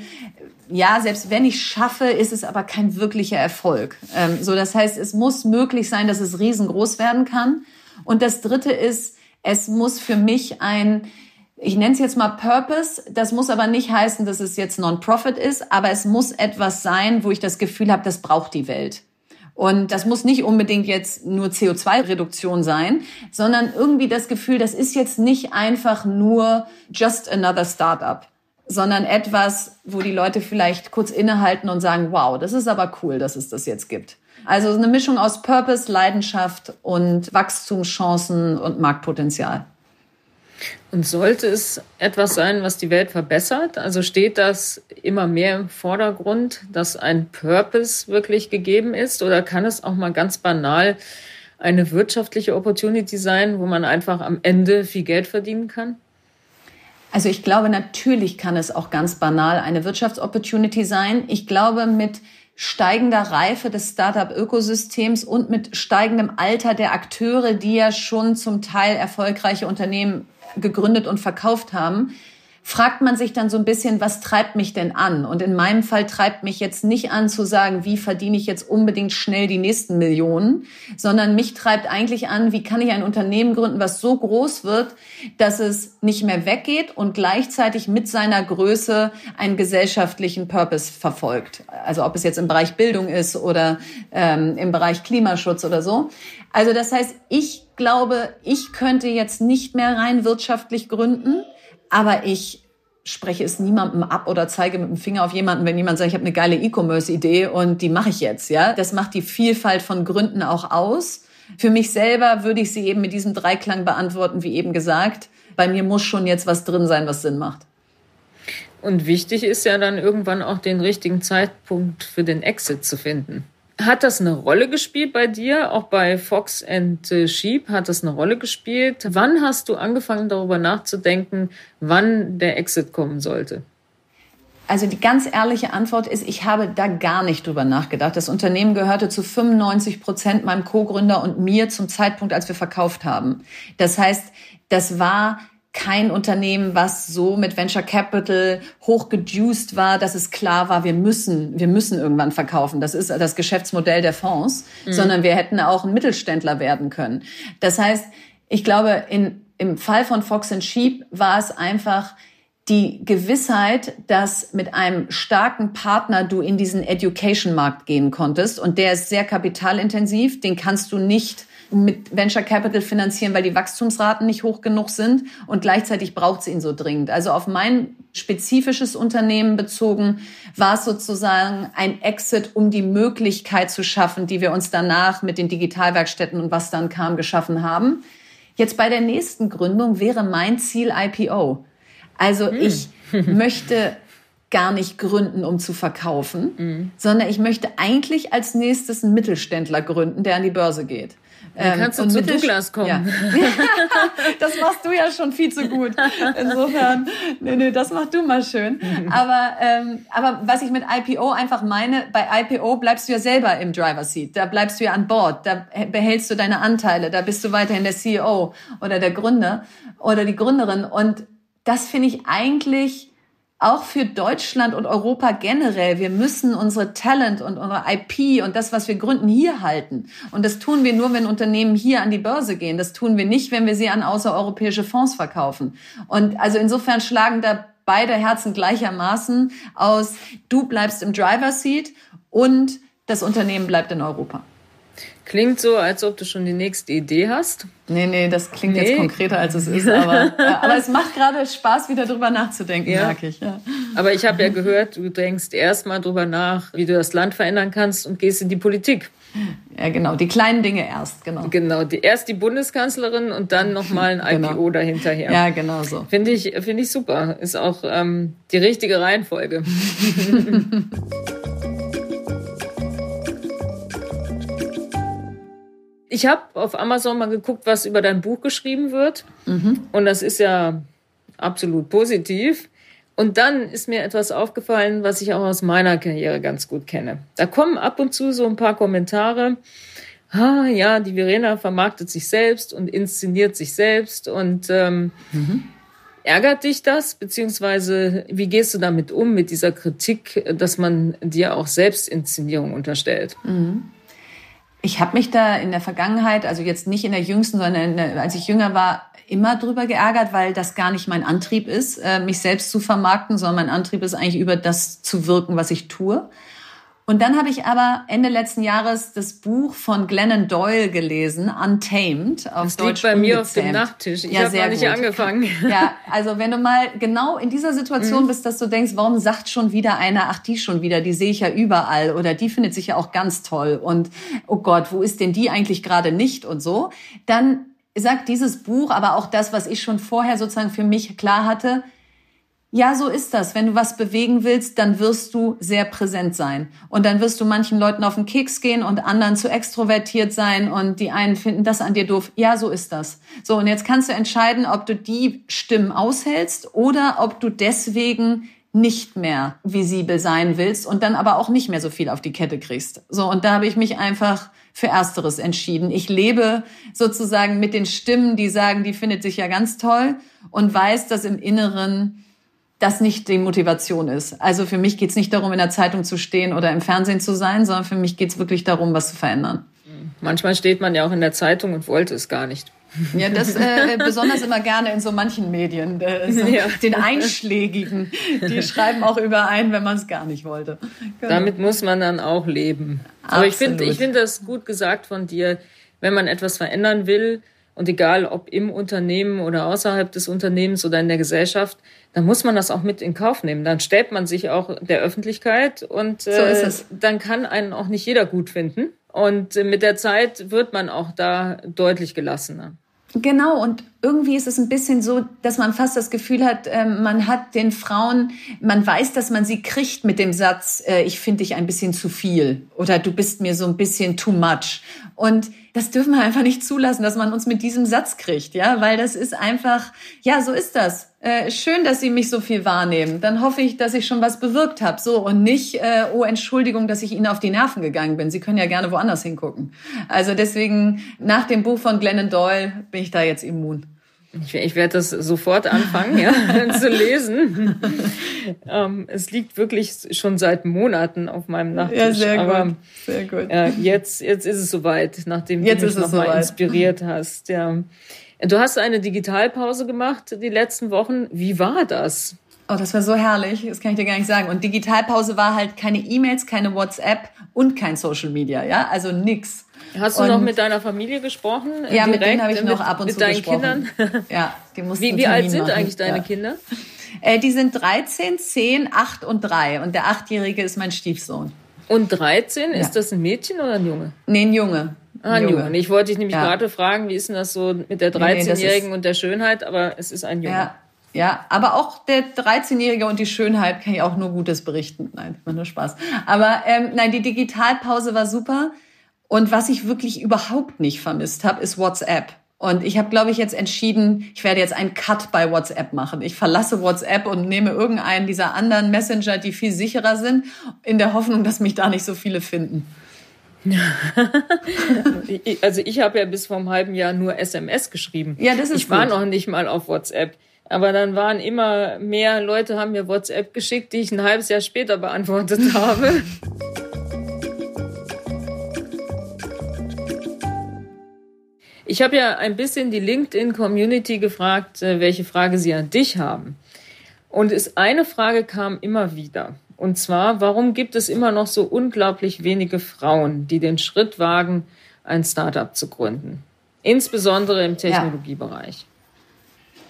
ja, selbst wenn ich schaffe, ist es aber kein wirklicher Erfolg. Ähm, so, das heißt, es muss möglich sein, dass es riesengroß werden kann. Und das Dritte ist, es muss für mich ein ich nenne es jetzt mal Purpose. Das muss aber nicht heißen, dass es jetzt Non-Profit ist, aber es muss etwas sein, wo ich das Gefühl habe, das braucht die Welt. Und das muss nicht unbedingt jetzt nur CO2-Reduktion sein, sondern irgendwie das Gefühl, das ist jetzt nicht einfach nur just another Startup, sondern etwas, wo die Leute vielleicht kurz innehalten und sagen, wow, das ist aber cool, dass es das jetzt gibt. Also eine Mischung aus Purpose, Leidenschaft und Wachstumschancen und Marktpotenzial. Und sollte es etwas sein, was die Welt verbessert? Also steht das immer mehr im Vordergrund, dass ein Purpose wirklich gegeben ist? Oder kann es auch mal ganz banal eine wirtschaftliche Opportunity sein, wo man einfach am Ende viel Geld verdienen kann? Also ich glaube, natürlich kann es auch ganz banal eine Wirtschaftsopportunity sein. Ich glaube, mit steigender Reife des Startup-Ökosystems und mit steigendem Alter der Akteure, die ja schon zum Teil erfolgreiche Unternehmen gegründet und verkauft haben, fragt man sich dann so ein bisschen, was treibt mich denn an? Und in meinem Fall treibt mich jetzt nicht an zu sagen, wie verdiene ich jetzt unbedingt schnell die nächsten Millionen, sondern mich treibt eigentlich an, wie kann ich ein Unternehmen gründen, was so groß wird, dass es nicht mehr weggeht und gleichzeitig mit seiner Größe einen gesellschaftlichen Purpose verfolgt. Also ob es jetzt im Bereich Bildung ist oder ähm, im Bereich Klimaschutz oder so. Also das heißt, ich glaube, ich könnte jetzt nicht mehr rein wirtschaftlich gründen aber ich spreche es niemandem ab oder zeige mit dem Finger auf jemanden, wenn jemand sagt, ich habe eine geile E-Commerce-Idee und die mache ich jetzt. Ja, das macht die Vielfalt von Gründen auch aus. Für mich selber würde ich sie eben mit diesem Dreiklang beantworten, wie eben gesagt. Bei mir muss schon jetzt was drin sein, was Sinn macht. Und wichtig ist ja dann irgendwann auch den richtigen Zeitpunkt für den Exit zu finden. Hat das eine Rolle gespielt bei dir? Auch bei Fox and Sheep hat das eine Rolle gespielt? Wann hast du angefangen darüber nachzudenken, wann der Exit kommen sollte? Also die ganz ehrliche Antwort ist, ich habe da gar nicht drüber nachgedacht. Das Unternehmen gehörte zu 95 Prozent meinem Co-Gründer und mir zum Zeitpunkt, als wir verkauft haben. Das heißt, das war kein Unternehmen, was so mit Venture Capital hochgeduced war, dass es klar war, wir müssen, wir müssen irgendwann verkaufen. Das ist das Geschäftsmodell der Fonds, mhm. sondern wir hätten auch ein Mittelständler werden können. Das heißt, ich glaube, in, im Fall von Fox and Sheep war es einfach die Gewissheit, dass mit einem starken Partner du in diesen Education-Markt gehen konntest und der ist sehr kapitalintensiv, den kannst du nicht mit Venture Capital finanzieren, weil die Wachstumsraten nicht hoch genug sind und gleichzeitig braucht sie ihn so dringend. Also auf mein spezifisches Unternehmen bezogen war es sozusagen ein Exit, um die Möglichkeit zu schaffen, die wir uns danach mit den Digitalwerkstätten und was dann kam, geschaffen haben. Jetzt bei der nächsten Gründung wäre mein Ziel IPO. Also hm. ich möchte gar nicht gründen, um zu verkaufen, mhm. sondern ich möchte eigentlich als nächstes einen Mittelständler gründen, der an die Börse geht. Dann ähm, kannst du zu Douglas kommen. Ja. das machst du ja schon viel zu gut. Insofern, nee, nee, das machst du mal schön. Aber, ähm, aber was ich mit IPO einfach meine, bei IPO bleibst du ja selber im Driver Seat. Da bleibst du ja an Bord. Da behältst du deine Anteile. Da bist du weiterhin der CEO oder der Gründer oder die Gründerin. Und das finde ich eigentlich auch für Deutschland und Europa generell. Wir müssen unsere Talent und unsere IP und das, was wir gründen, hier halten. Und das tun wir nur, wenn Unternehmen hier an die Börse gehen. Das tun wir nicht, wenn wir sie an außereuropäische Fonds verkaufen. Und also insofern schlagen da beide Herzen gleichermaßen aus. Du bleibst im Driver Seat und das Unternehmen bleibt in Europa. Klingt so, als ob du schon die nächste Idee hast. Nee, nee, das klingt nee. jetzt konkreter, als es ist. Aber, ja, aber es macht gerade Spaß, wieder drüber nachzudenken, ja. merke ich. Ja. Aber ich habe ja gehört, du denkst erstmal drüber nach, wie du das Land verändern kannst und gehst in die Politik. Ja, genau, die kleinen Dinge erst, genau. Genau, die, erst die Bundeskanzlerin und dann nochmal ein IPO genau. dahinterher. Ja, genau so. Finde ich, finde ich super. Ist auch ähm, die richtige Reihenfolge. Ich habe auf Amazon mal geguckt, was über dein Buch geschrieben wird. Mhm. Und das ist ja absolut positiv. Und dann ist mir etwas aufgefallen, was ich auch aus meiner Karriere ganz gut kenne. Da kommen ab und zu so ein paar Kommentare. Ah, ja, die Verena vermarktet sich selbst und inszeniert sich selbst. Und ähm, mhm. ärgert dich das? Beziehungsweise wie gehst du damit um, mit dieser Kritik, dass man dir auch Selbstinszenierung unterstellt? Mhm. Ich habe mich da in der Vergangenheit, also jetzt nicht in der jüngsten, sondern der, als ich jünger war, immer drüber geärgert, weil das gar nicht mein Antrieb ist, äh, mich selbst zu vermarkten, sondern mein Antrieb ist eigentlich über das zu wirken, was ich tue. Und dann habe ich aber Ende letzten Jahres das Buch von Glennon Doyle gelesen, Untamed, auf das Deutsch liegt bei mir auf dem Nachttisch. Ich ja, habe noch nicht gut. angefangen. Ja, also wenn du mal genau in dieser Situation mhm. bist, dass du denkst, warum sagt schon wieder einer, ach die schon wieder, die sehe ich ja überall oder die findet sich ja auch ganz toll und oh Gott, wo ist denn die eigentlich gerade nicht und so, dann sagt dieses Buch, aber auch das, was ich schon vorher sozusagen für mich klar hatte, ja, so ist das. Wenn du was bewegen willst, dann wirst du sehr präsent sein. Und dann wirst du manchen Leuten auf den Keks gehen und anderen zu extrovertiert sein und die einen finden das an dir doof. Ja, so ist das. So, und jetzt kannst du entscheiden, ob du die Stimmen aushältst oder ob du deswegen nicht mehr visibel sein willst und dann aber auch nicht mehr so viel auf die Kette kriegst. So, und da habe ich mich einfach für Ersteres entschieden. Ich lebe sozusagen mit den Stimmen, die sagen, die findet sich ja ganz toll und weiß, dass im Inneren das nicht die Motivation ist. Also für mich geht es nicht darum, in der Zeitung zu stehen oder im Fernsehen zu sein, sondern für mich geht es wirklich darum, was zu verändern. Manchmal steht man ja auch in der Zeitung und wollte es gar nicht. Ja, das äh, besonders immer gerne in so manchen Medien, äh, so ja. den einschlägigen. Die schreiben auch überein, wenn man es gar nicht wollte. Genau. Damit muss man dann auch leben. Absolut. Aber ich finde, ich finde das gut gesagt von dir, wenn man etwas verändern will und egal ob im Unternehmen oder außerhalb des Unternehmens oder in der Gesellschaft, dann muss man das auch mit in Kauf nehmen. Dann stellt man sich auch der Öffentlichkeit und äh, so dann kann einen auch nicht jeder gut finden. Und mit der Zeit wird man auch da deutlich gelassener. Genau, und irgendwie ist es ein bisschen so, dass man fast das Gefühl hat, ähm, man hat den Frauen, man weiß, dass man sie kriegt mit dem Satz, äh, ich finde dich ein bisschen zu viel oder du bist mir so ein bisschen too much. Und das dürfen wir einfach nicht zulassen, dass man uns mit diesem Satz kriegt, ja, weil das ist einfach, ja, so ist das. Äh, schön, dass Sie mich so viel wahrnehmen. Dann hoffe ich, dass ich schon was bewirkt habe, so und nicht, äh, oh Entschuldigung, dass ich Ihnen auf die Nerven gegangen bin. Sie können ja gerne woanders hingucken. Also deswegen nach dem Buch von Glennon Doyle bin ich da jetzt immun. Ich, ich werde das sofort anfangen, ja, zu lesen. ähm, es liegt wirklich schon seit Monaten auf meinem Nachttisch. Ja, sehr aber, gut. Sehr gut. Äh, jetzt, jetzt ist es soweit, nachdem jetzt du mich nochmal inspiriert hast. Ja. Du hast eine Digitalpause gemacht die letzten Wochen. Wie war das? Oh, das war so herrlich. Das kann ich dir gar nicht sagen. Und Digitalpause war halt keine E-Mails, keine WhatsApp und kein Social Media. Ja, also nix. Hast du und noch mit deiner Familie gesprochen? Ja, direkt, mit denen habe ich noch ab und mit zu deinen gesprochen. Kindern? Ja, die mussten Wie, wie alt sind machen. eigentlich deine ja. Kinder? Äh, die sind 13, 10, 8 und 3. Und der Achtjährige ist mein Stiefsohn. Und 13, ja. ist das ein Mädchen oder ein Junge? Nee, ein Junge. Ah, ein Junge. Junge. Ich wollte dich nämlich ja. gerade fragen, wie ist denn das so mit der 13-Jährigen nee, nee, und der Schönheit, aber es ist ein Junge. Ja. Ja, aber auch der 13-Jährige und die Schönheit kann ich auch nur Gutes berichten. Nein, war nur Spaß. Aber ähm, nein, die Digitalpause war super. Und was ich wirklich überhaupt nicht vermisst habe, ist WhatsApp. Und ich habe, glaube ich, jetzt entschieden, ich werde jetzt einen Cut bei WhatsApp machen. Ich verlasse WhatsApp und nehme irgendeinen dieser anderen Messenger, die viel sicherer sind, in der Hoffnung, dass mich da nicht so viele finden. also ich habe ja bis vor einem halben Jahr nur SMS geschrieben. Ja, das ist Ich war noch nicht mal auf WhatsApp. Aber dann waren immer mehr Leute, haben mir WhatsApp geschickt, die ich ein halbes Jahr später beantwortet habe. Ich habe ja ein bisschen die LinkedIn-Community gefragt, äh, welche Frage sie an dich haben. Und es, eine Frage kam immer wieder. Und zwar, warum gibt es immer noch so unglaublich wenige Frauen, die den Schritt wagen, ein Startup zu gründen? Insbesondere im Technologiebereich.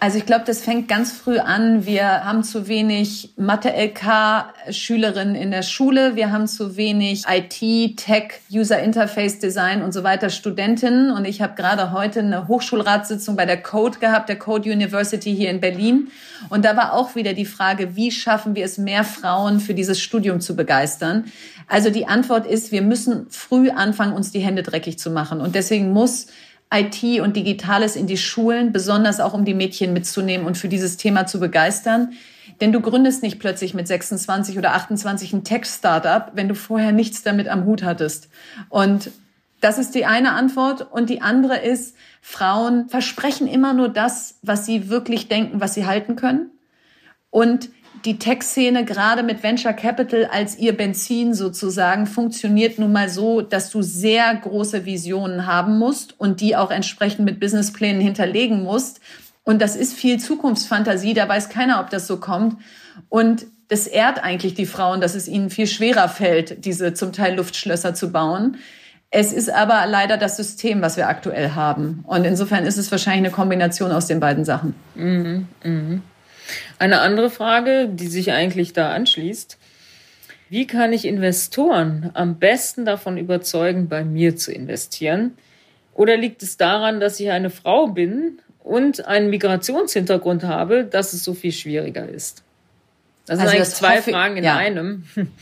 Also ich glaube, das fängt ganz früh an. Wir haben zu wenig Mathe-LK-Schülerinnen in der Schule. Wir haben zu wenig IT, Tech, User Interface Design und so weiter Studentinnen. Und ich habe gerade heute eine Hochschulratssitzung bei der Code gehabt, der Code University hier in Berlin. Und da war auch wieder die Frage, wie schaffen wir es, mehr Frauen für dieses Studium zu begeistern? Also die Antwort ist, wir müssen früh anfangen, uns die Hände dreckig zu machen. Und deswegen muss IT und Digitales in die Schulen, besonders auch um die Mädchen mitzunehmen und für dieses Thema zu begeistern. Denn du gründest nicht plötzlich mit 26 oder 28 ein Tech-Startup, wenn du vorher nichts damit am Hut hattest. Und das ist die eine Antwort. Und die andere ist, Frauen versprechen immer nur das, was sie wirklich denken, was sie halten können. Und die Tech-Szene gerade mit Venture Capital als ihr Benzin sozusagen funktioniert nun mal so, dass du sehr große Visionen haben musst und die auch entsprechend mit Businessplänen hinterlegen musst. Und das ist viel Zukunftsfantasie, da weiß keiner, ob das so kommt. Und das ehrt eigentlich die Frauen, dass es ihnen viel schwerer fällt, diese zum Teil Luftschlösser zu bauen. Es ist aber leider das System, was wir aktuell haben. Und insofern ist es wahrscheinlich eine Kombination aus den beiden Sachen. Mhm, mh. Eine andere Frage, die sich eigentlich da anschließt. Wie kann ich Investoren am besten davon überzeugen, bei mir zu investieren? Oder liegt es daran, dass ich eine Frau bin und einen Migrationshintergrund habe, dass es so viel schwieriger ist? Das sind also eigentlich zwei Fragen in ja. einem.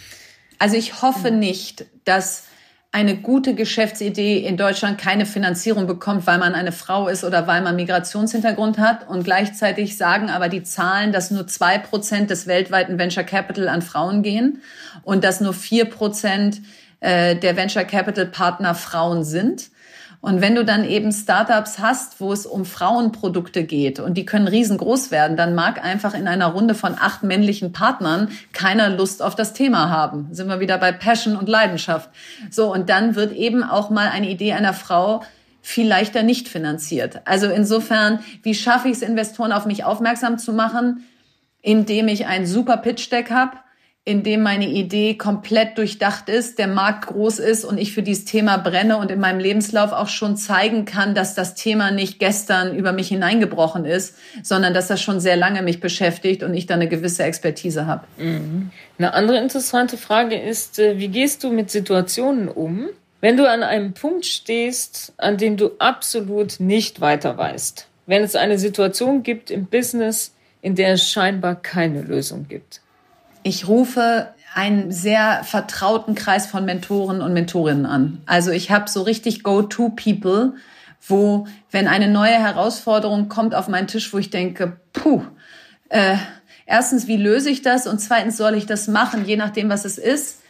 Also ich hoffe nicht, dass eine gute Geschäftsidee in Deutschland keine Finanzierung bekommt, weil man eine Frau ist oder weil man Migrationshintergrund hat. Und gleichzeitig sagen aber die Zahlen, dass nur zwei Prozent des weltweiten Venture Capital an Frauen gehen und dass nur vier Prozent äh, der Venture Capital Partner Frauen sind. Und wenn du dann eben Startups hast, wo es um Frauenprodukte geht und die können riesengroß werden, dann mag einfach in einer Runde von acht männlichen Partnern keiner Lust auf das Thema haben. Sind wir wieder bei Passion und Leidenschaft. So, und dann wird eben auch mal eine Idee einer Frau viel leichter nicht finanziert. Also insofern, wie schaffe ich es, Investoren auf mich aufmerksam zu machen, indem ich ein super Pitch-Deck habe, in dem meine Idee komplett durchdacht ist, der Markt groß ist und ich für dieses Thema brenne und in meinem Lebenslauf auch schon zeigen kann, dass das Thema nicht gestern über mich hineingebrochen ist, sondern dass das schon sehr lange mich beschäftigt und ich da eine gewisse Expertise habe. Mhm. Eine andere interessante Frage ist, äh, wie gehst du mit Situationen um, wenn du an einem Punkt stehst, an dem du absolut nicht weiter weißt? Wenn es eine Situation gibt im Business, in der es scheinbar keine Lösung gibt? Ich rufe einen sehr vertrauten Kreis von Mentoren und Mentorinnen an. Also ich habe so richtig Go-to-People, wo, wenn eine neue Herausforderung kommt auf meinen Tisch, wo ich denke, puh, äh, erstens, wie löse ich das? Und zweitens, soll ich das machen, je nachdem, was es ist?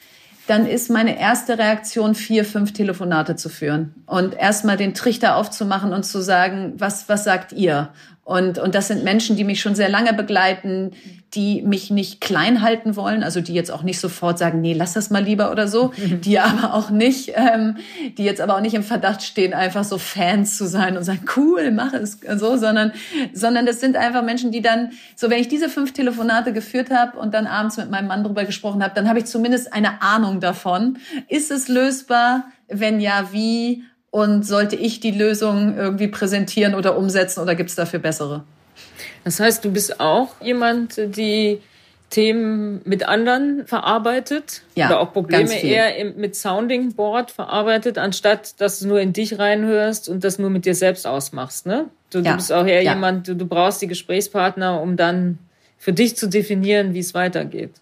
Dann ist meine erste Reaktion, vier, fünf Telefonate zu führen und erstmal den Trichter aufzumachen und zu sagen, was, was sagt ihr? Und, und das sind Menschen, die mich schon sehr lange begleiten, die mich nicht klein halten wollen, also die jetzt auch nicht sofort sagen, nee, lass das mal lieber oder so, die aber auch nicht, ähm, die jetzt aber auch nicht im Verdacht stehen, einfach so Fans zu sein und sagen, cool, mach es so, sondern, sondern das sind einfach Menschen, die dann, so wenn ich diese fünf Telefonate geführt habe und dann abends mit meinem Mann drüber gesprochen habe, dann habe ich zumindest eine Ahnung davon. Ist es lösbar? Wenn ja, wie? Und sollte ich die Lösung irgendwie präsentieren oder umsetzen oder gibt es dafür bessere? Das heißt, du bist auch jemand, die Themen mit anderen verarbeitet ja, oder auch Probleme eher mit Sounding Board verarbeitet, anstatt dass du nur in dich reinhörst und das nur mit dir selbst ausmachst. Ne? Du, ja. du bist auch eher ja. jemand, du, du brauchst die Gesprächspartner, um dann für dich zu definieren, wie es weitergeht.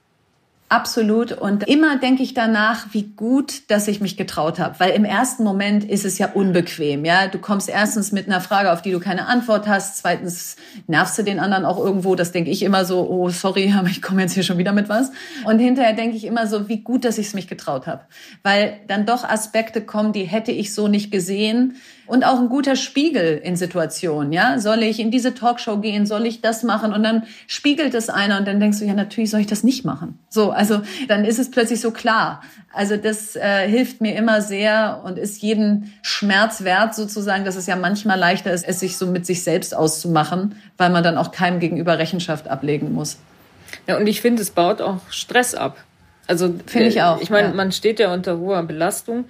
Absolut. Und immer denke ich danach, wie gut, dass ich mich getraut habe. Weil im ersten Moment ist es ja unbequem. Ja, du kommst erstens mit einer Frage, auf die du keine Antwort hast. Zweitens nervst du den anderen auch irgendwo. Das denke ich immer so, oh, sorry, aber ich komme jetzt hier schon wieder mit was. Und hinterher denke ich immer so, wie gut, dass ich es mich getraut habe. Weil dann doch Aspekte kommen, die hätte ich so nicht gesehen und auch ein guter Spiegel in Situationen. Ja, soll ich in diese Talkshow gehen? Soll ich das machen? Und dann spiegelt es einer und dann denkst du, ja, natürlich soll ich das nicht machen. So, also dann ist es plötzlich so klar. Also das äh, hilft mir immer sehr und ist jeden Schmerz wert sozusagen, dass es ja manchmal leichter ist, es sich so mit sich selbst auszumachen, weil man dann auch keinem gegenüber Rechenschaft ablegen muss. Ja, und ich finde, es baut auch Stress ab. Also finde ich auch. Ich meine, ja. man steht ja unter hoher Belastung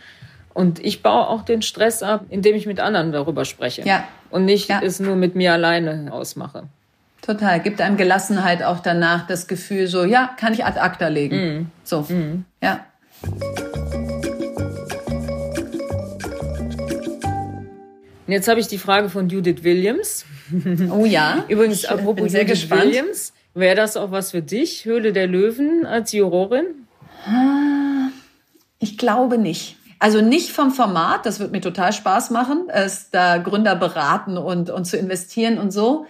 und ich baue auch den Stress ab, indem ich mit anderen darüber spreche. Ja. Und nicht ja. es nur mit mir alleine ausmache. Total. Gibt einem Gelassenheit auch danach das Gefühl so, ja, kann ich ad acta legen. Mm. So. Mm. Ja. Und jetzt habe ich die Frage von Judith Williams. Oh ja. Übrigens, ich apropos Judith gespannt. Williams, wäre das auch was für dich, Höhle der Löwen als Jurorin? Ah, ich glaube nicht. Also nicht vom Format, das wird mir total Spaß machen, es da Gründer beraten und, und zu investieren und so.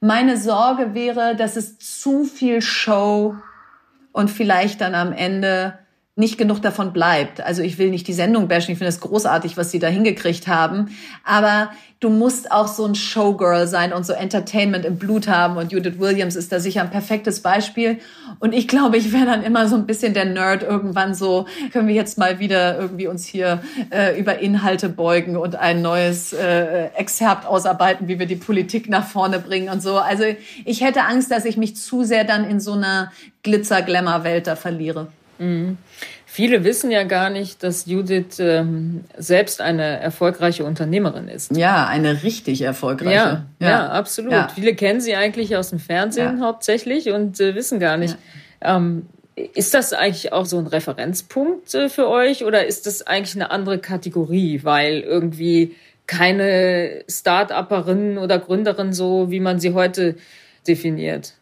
Meine Sorge wäre, dass es zu viel Show und vielleicht dann am Ende nicht genug davon bleibt. Also ich will nicht die Sendung bashen, ich finde es großartig, was sie da hingekriegt haben. Aber du musst auch so ein Showgirl sein und so Entertainment im Blut haben. Und Judith Williams ist da sicher ein perfektes Beispiel. Und ich glaube, ich wäre dann immer so ein bisschen der Nerd irgendwann so, können wir jetzt mal wieder irgendwie uns hier äh, über Inhalte beugen und ein neues äh, Exzerpt ausarbeiten, wie wir die Politik nach vorne bringen und so. Also ich hätte Angst, dass ich mich zu sehr dann in so einer Glitzer-Glamour-Welt da verliere. Mhm. Viele wissen ja gar nicht, dass Judith ähm, selbst eine erfolgreiche Unternehmerin ist. Ja, eine richtig erfolgreiche. Ja, ja. ja absolut. Ja. Viele kennen sie eigentlich aus dem Fernsehen hauptsächlich und äh, wissen gar nicht. Ähm, ist das eigentlich auch so ein Referenzpunkt äh, für euch oder ist das eigentlich eine andere Kategorie, weil irgendwie keine Start-Upperin oder Gründerin so, wie man sie heute definiert?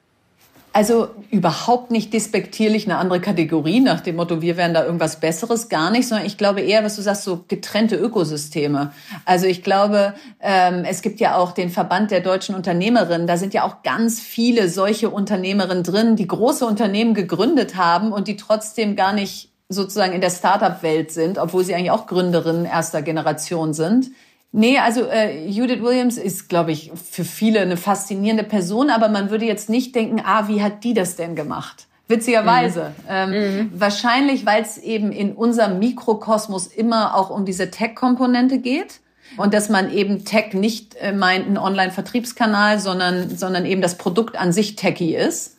Also überhaupt nicht despektierlich eine andere Kategorie nach dem Motto, wir wären da irgendwas Besseres, gar nicht, sondern ich glaube eher, was du sagst, so getrennte Ökosysteme. Also ich glaube, ähm, es gibt ja auch den Verband der deutschen Unternehmerinnen, da sind ja auch ganz viele solche Unternehmerinnen drin, die große Unternehmen gegründet haben und die trotzdem gar nicht sozusagen in der Startup-Welt sind, obwohl sie eigentlich auch Gründerinnen erster Generation sind. Nee, also äh, Judith Williams ist, glaube ich, für viele eine faszinierende Person, aber man würde jetzt nicht denken, ah, wie hat die das denn gemacht? Witzigerweise. Mhm. Ähm, mhm. Wahrscheinlich, weil es eben in unserem Mikrokosmos immer auch um diese Tech-Komponente geht. Und dass man eben Tech nicht äh, meint, ein Online-Vertriebskanal, sondern, sondern eben das Produkt an sich techy ist.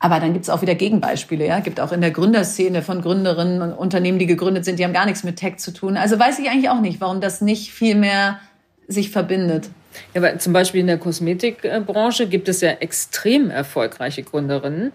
Aber dann gibt's auch wieder Gegenbeispiele. Ja, gibt auch in der Gründerszene von Gründerinnen und Unternehmen, die gegründet sind, die haben gar nichts mit Tech zu tun. Also weiß ich eigentlich auch nicht, warum das nicht viel mehr sich verbindet. Ja, aber zum Beispiel in der Kosmetikbranche gibt es ja extrem erfolgreiche Gründerinnen,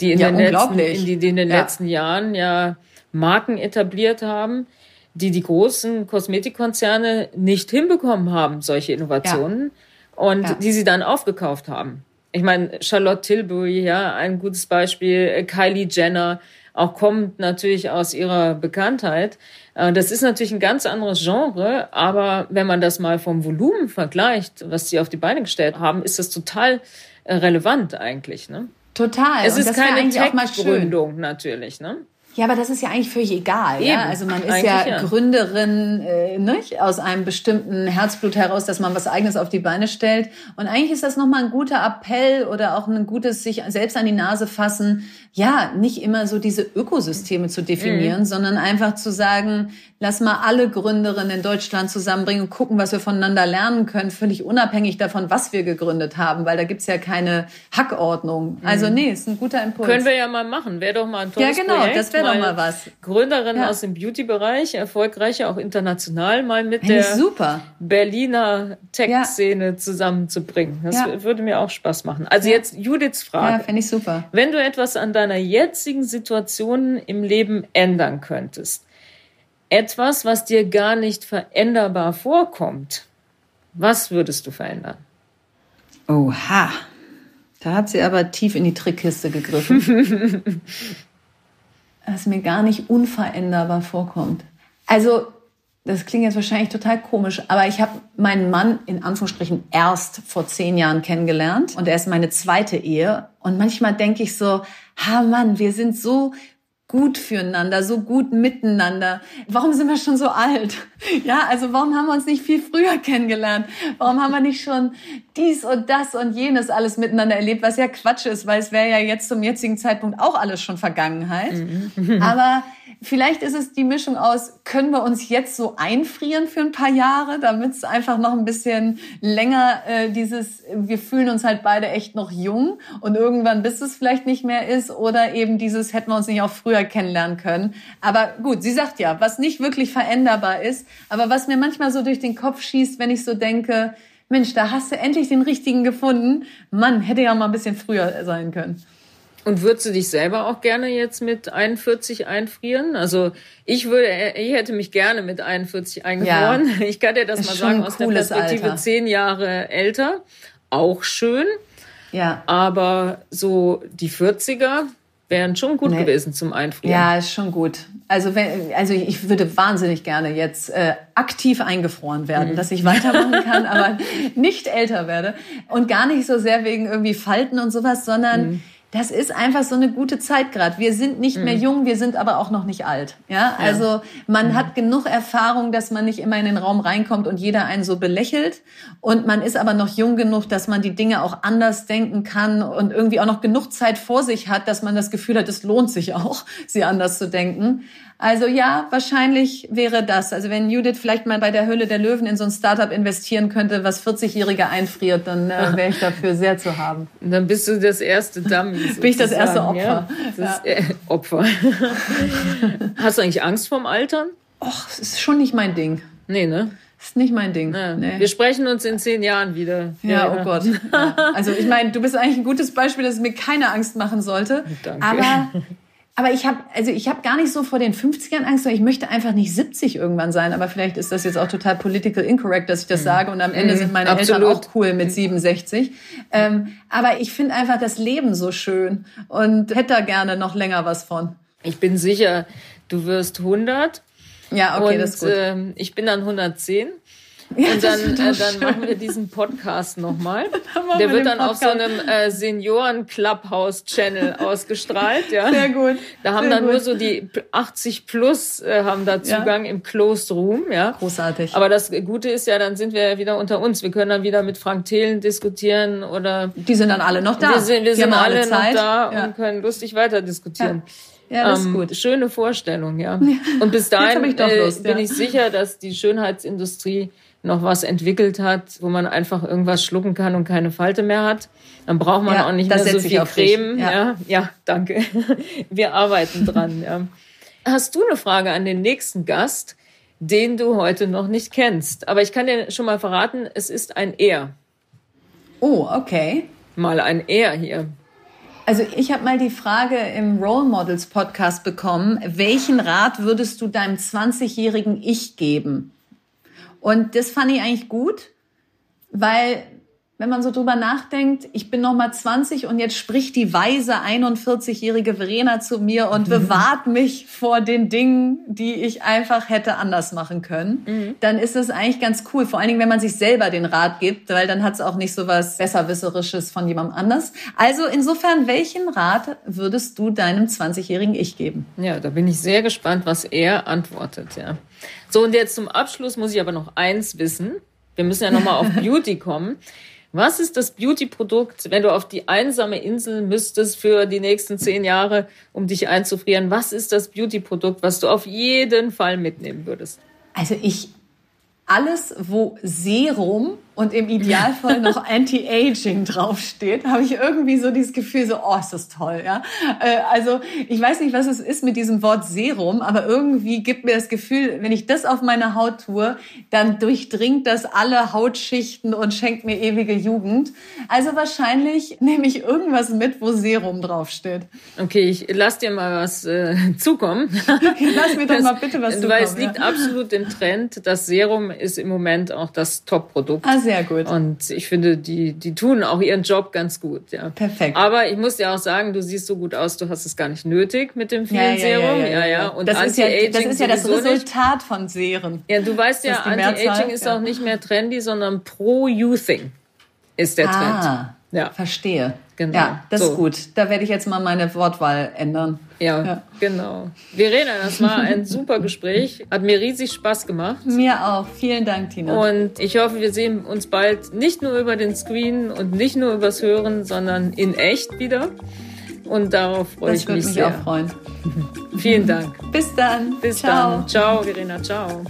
die in, ja, den, letzten, in, die, die in den ja. letzten Jahren ja Marken etabliert haben, die die großen Kosmetikkonzerne nicht hinbekommen haben, solche Innovationen, ja. und die sie dann aufgekauft haben. Ich meine, Charlotte Tilbury, ja, ein gutes Beispiel, äh, Kylie Jenner, auch kommt natürlich aus ihrer Bekanntheit. Äh, das ist natürlich ein ganz anderes Genre, aber wenn man das mal vom Volumen vergleicht, was sie auf die Beine gestellt haben, ist das total äh, relevant eigentlich. Ne? Total. Es ist keine Tech-Gründung natürlich. Ne? Ja, aber das ist ja eigentlich völlig egal. Ja? Also man ist ja, ja, Gründerin äh, nicht? aus einem bestimmten Herzblut heraus, dass man was Eigenes auf die Beine stellt. Und eigentlich ist das nochmal ein guter Appell oder auch ein gutes sich selbst an die Nase fassen, ja, nicht immer so diese Ökosysteme zu definieren, mhm. sondern einfach zu sagen, lass mal alle Gründerinnen in Deutschland zusammenbringen und gucken, was wir voneinander lernen können, völlig unabhängig davon, was wir gegründet haben, weil da gibt's ja keine Hackordnung. Also mhm. nee, ist ein guter Impuls. Können wir ja mal machen. Wäre doch mal ein tolles Ja, genau, Projekt, das wäre doch mal was. Gründerin ja. aus dem Beauty-Bereich, erfolgreiche auch international, mal mit Find der super. Berliner Tech-Szene ja. zusammenzubringen. Das ja. würde mir auch Spaß machen. Also jetzt Judiths Frage. Ja, fände ich super. Wenn du etwas an deiner jetzigen Situation im Leben ändern könntest, etwas, was dir gar nicht veränderbar vorkommt, was würdest du verändern? Oha. Da hat sie aber tief in die Trickkiste gegriffen. was mir gar nicht unveränderbar vorkommt. Also, das klingt jetzt wahrscheinlich total komisch, aber ich habe meinen Mann in Anführungsstrichen erst vor zehn Jahren kennengelernt und er ist meine zweite Ehe. Und manchmal denke ich so, ha Mann, wir sind so gut füreinander, so gut miteinander. Warum sind wir schon so alt? Ja, also warum haben wir uns nicht viel früher kennengelernt? Warum haben wir nicht schon dies und das und jenes alles miteinander erlebt, was ja Quatsch ist, weil es wäre ja jetzt zum jetzigen Zeitpunkt auch alles schon Vergangenheit. Mhm. Aber Vielleicht ist es die Mischung aus, können wir uns jetzt so einfrieren für ein paar Jahre, damit es einfach noch ein bisschen länger äh, dieses, wir fühlen uns halt beide echt noch jung und irgendwann bis es vielleicht nicht mehr ist oder eben dieses, hätten wir uns nicht auch früher kennenlernen können. Aber gut, sie sagt ja, was nicht wirklich veränderbar ist, aber was mir manchmal so durch den Kopf schießt, wenn ich so denke, Mensch, da hast du endlich den richtigen gefunden. Mann, hätte ja mal ein bisschen früher sein können. Und würdest du dich selber auch gerne jetzt mit 41 einfrieren? Also ich würde, ich hätte mich gerne mit 41 eingefroren. Ja, ich kann dir das mal sagen aus der Perspektive Alter. zehn Jahre älter. Auch schön. Ja. Aber so die 40er wären schon gut nee. gewesen zum Einfrieren. Ja, ist schon gut. Also wenn, also ich würde wahnsinnig gerne jetzt äh, aktiv eingefroren werden, mhm. dass ich weitermachen kann, aber nicht älter werde und gar nicht so sehr wegen irgendwie Falten und sowas, sondern mhm das ist einfach so eine gute Zeit gerade. Wir sind nicht mhm. mehr jung, wir sind aber auch noch nicht alt. Ja, ja. also man mhm. hat genug Erfahrung, dass man nicht immer in den Raum reinkommt und jeder einen so belächelt. Und man ist aber noch jung genug, dass man die Dinge auch anders denken kann und irgendwie auch noch genug Zeit vor sich hat, dass man das Gefühl hat, es lohnt sich auch, sie anders zu denken. Also ja, wahrscheinlich wäre das. Also wenn Judith vielleicht mal bei der Höhle der Löwen in so ein Startup investieren könnte, was 40-Jährige einfriert, dann äh, wäre ich dafür sehr zu haben. Dann bist du das erste Dummy. Bin ich das erste Opfer. Ja? Das ja. Ist, äh, Opfer. Hast du eigentlich Angst vorm Altern? Och, das ist schon nicht mein Ding. Nee, ne? Das ist nicht mein Ding. Ja. Nee. Wir sprechen uns in zehn Jahren wieder. Ja, ja. oh Gott. Ja. Also ich meine, du bist eigentlich ein gutes Beispiel, dass es mir keine Angst machen sollte. Danke. Aber Aber ich habe also ich habe gar nicht so vor den 50ern Angst, weil ich möchte einfach nicht 70 irgendwann sein. Aber vielleicht ist das jetzt auch total political incorrect, dass ich das mhm. sage. Und am Ende mhm. sind meine Absolut. Eltern auch cool mit 67. Ähm, aber ich finde einfach das Leben so schön und hätte da gerne noch länger was von. Ich bin sicher, du wirst 100. Ja, okay, und, das ist gut. Ähm, ich bin dann 110. Ja, und dann, äh, dann machen wir diesen Podcast nochmal. Der wird dann auf so einem äh, Senioren-Clubhouse-Channel ausgestrahlt. Ja. Sehr gut. Da haben Sehr dann gut. nur so die 80 plus äh, haben da Zugang ja. im Closed Room. Ja. Großartig. Aber das Gute ist ja, dann sind wir ja wieder unter uns. Wir können dann wieder mit Frank Thelen diskutieren oder... Die sind dann alle noch da. Wir sind, wir sind alle, alle noch da ja. und können lustig weiter diskutieren. Ja. Ja, das ist ähm, gut. Schöne Vorstellung, ja. Und bis dahin ich Lust, äh, bin ich sicher, dass die Schönheitsindustrie noch was entwickelt hat, wo man einfach irgendwas schlucken kann und keine Falte mehr hat. Dann braucht man ja, auch nicht mehr so viel Creme. Ja. ja. ja, danke. Wir arbeiten dran. Ja. Hast du eine Frage an den nächsten Gast, den du heute noch nicht kennst? Aber ich kann dir schon mal verraten, es ist ein Er. Oh, okay. Mal ein Er hier. Also ich habe mal die Frage im Role Models Podcast bekommen, welchen Rat würdest du deinem 20-jährigen Ich geben? Und das fand ich eigentlich gut, weil wenn man so drüber nachdenkt, ich bin noch mal 20 und jetzt spricht die weise 41-jährige Verena zu mir und bewahrt mich vor den Dingen, die ich einfach hätte anders machen können, mhm. dann ist das eigentlich ganz cool. Vor allen Dingen, wenn man sich selber den Rat gibt, weil dann hat es auch nicht so was Besserwisserisches von jemandem anders. Also insofern, welchen Rat würdest du deinem 20-jährigen Ich geben? Ja, da bin ich sehr gespannt, was er antwortet, ja. So, und jetzt zum Abschluss muss ich aber noch eins wissen. Wir müssen ja nochmal auf Beauty kommen. Was ist das Beauty-Produkt, wenn du auf die einsame Insel müsstest für die nächsten zehn Jahre, um dich einzufrieren? Was ist das Beauty-Produkt, was du auf jeden Fall mitnehmen würdest? Also ich alles, wo Serum und im Idealfall noch Anti-Aging draufsteht, habe ich irgendwie so dieses Gefühl, so, oh, ist das toll, ja. Äh, also ich weiß nicht, was es ist mit diesem Wort Serum, aber irgendwie gibt mir das Gefühl, wenn ich das auf meine Haut tue, dann durchdringt das alle Hautschichten und schenkt mir ewige Jugend. Also wahrscheinlich nehme ich irgendwas mit, wo Serum draufsteht. Okay, ich lass dir mal was äh, zukommen. lass mir doch mal bitte was zukommen. Weil es liegt ja. absolut im Trend. Das Serum ist im Moment auch das Top-Produkt. Also sehr gut. Und ich finde, die, die tun auch ihren Job ganz gut. Ja. Perfekt. Aber ich muss dir auch sagen, du siehst so gut aus, du hast es gar nicht nötig mit dem vielen ja, Serum. Ja, ja, ja. Und das, ist ja, das ist ja das Resultat nicht. von Serien. Ja, du weißt ja, Anti-Aging ist auch nicht mehr trendy, sondern Pro-Youthing ist der ah, Trend. Ja. Verstehe. Genau. Ja, das so. ist gut. Da werde ich jetzt mal meine Wortwahl ändern. Ja, ja, genau. Verena, das war ein super Gespräch. Hat mir riesig Spaß gemacht. Mir auch. Vielen Dank, Tina. Und ich hoffe, wir sehen uns bald nicht nur über den Screen und nicht nur übers Hören, sondern in echt wieder. Und darauf freue das ich mich, mich sehr. Das würde mich auch freuen. Vielen Dank. Bis dann. Bis ciao. dann. Ciao, Verena. Ciao.